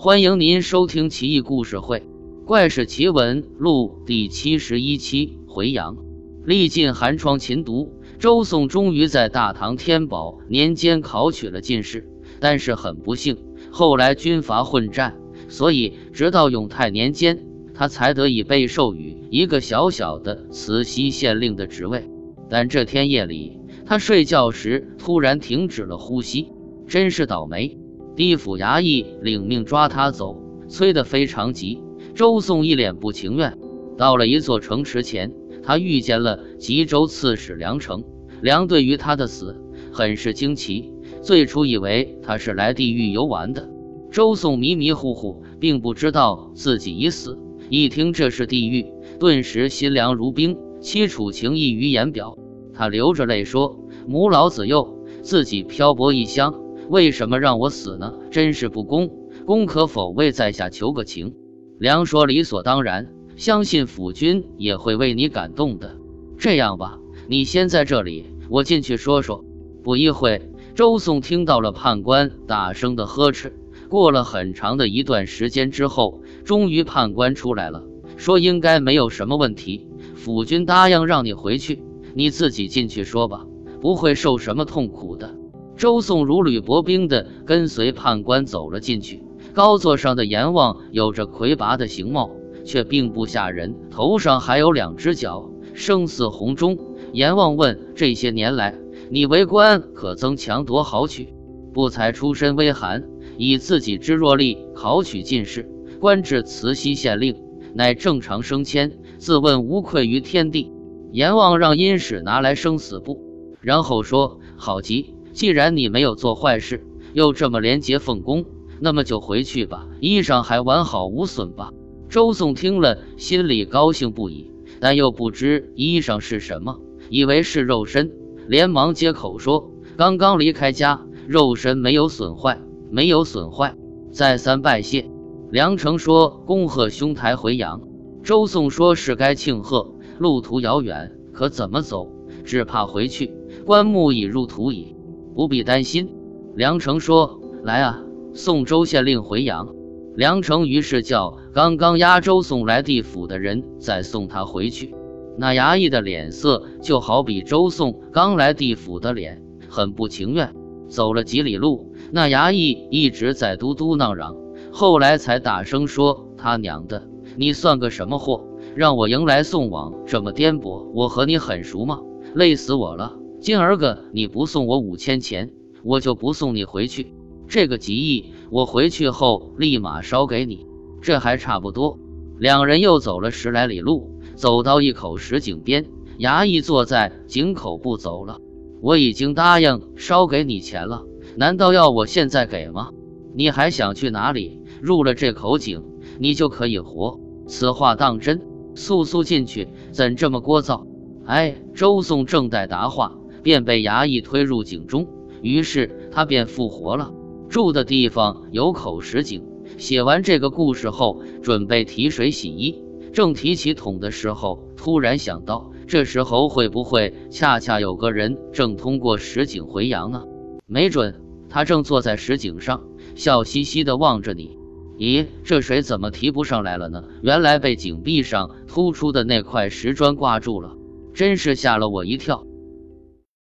欢迎您收听《奇异故事会·怪事奇闻录》第七十一期。回阳，历尽寒窗勤读，周颂终于在大唐天宝年间考取了进士。但是很不幸，后来军阀混战，所以直到永泰年间，他才得以被授予一个小小的慈溪县令的职位。但这天夜里，他睡觉时突然停止了呼吸，真是倒霉。地府衙役领命抓他走，催得非常急。周宋一脸不情愿。到了一座城池前，他遇见了吉州刺史梁成。梁对于他的死很是惊奇，最初以为他是来地狱游玩的。周宋迷迷糊糊，并不知道自己已死。一听这是地狱，顿时心凉如冰，凄楚情溢于言表。他流着泪说：“母老子幼，自己漂泊异乡。”为什么让我死呢？真是不公！公可否为在下求个情？梁说：“理所当然，相信府君也会为你感动的。这样吧，你先在这里，我进去说说。”不一会，周颂听到了判官大声的呵斥。过了很长的一段时间之后，终于判官出来了，说：“应该没有什么问题，府君答应让你回去，你自己进去说吧，不会受什么痛苦的。”周宋如履薄冰地跟随判官走了进去。高座上的阎王有着魁拔的形貌，却并不吓人，头上还有两只角，生似红钟。阎王问：“这些年来，你为官可曾强夺豪取？不才出身微寒，以自己之弱力考取进士，官至慈溪县令，乃正常升迁，自问无愧于天地。”阎王让阴使拿来生死簿，然后说：“好极。”既然你没有做坏事，又这么廉洁奉公，那么就回去吧。衣裳还完好无损吧？周颂听了，心里高兴不已，但又不知衣裳是什么，以为是肉身，连忙接口说：“刚刚离开家，肉身没有损坏，没有损坏。”再三拜谢。梁成说：“恭贺兄台回阳。”周颂说：“是该庆贺，路途遥远，可怎么走？只怕回去，棺木已入土矣。”不必担心，梁成说：“来啊，送周县令回阳。”梁成于是叫刚刚押周送来地府的人再送他回去。那衙役的脸色就好比周宋刚来地府的脸，很不情愿。走了几里路，那衙役一直在嘟嘟囔囔，后来才大声说：“他娘的，你算个什么货？让我迎来送往，这么颠簸！我和你很熟吗？累死我了！”今儿个你不送我五千钱，我就不送你回去。这个吉意，我回去后立马烧给你。这还差不多。两人又走了十来里路，走到一口石井边，衙役坐在井口不走了。我已经答应烧给你钱了，难道要我现在给吗？你还想去哪里？入了这口井，你就可以活。此话当真？速速进去，怎这么聒噪？哎，周宋正待答话。便被衙役推入井中，于是他便复活了。住的地方有口石井。写完这个故事后，准备提水洗衣，正提起桶的时候，突然想到，这时候会不会恰恰有个人正通过石井回阳呢？没准他正坐在石井上，笑嘻嘻地望着你。咦，这水怎么提不上来了呢？原来被井壁上突出的那块石砖挂住了，真是吓了我一跳。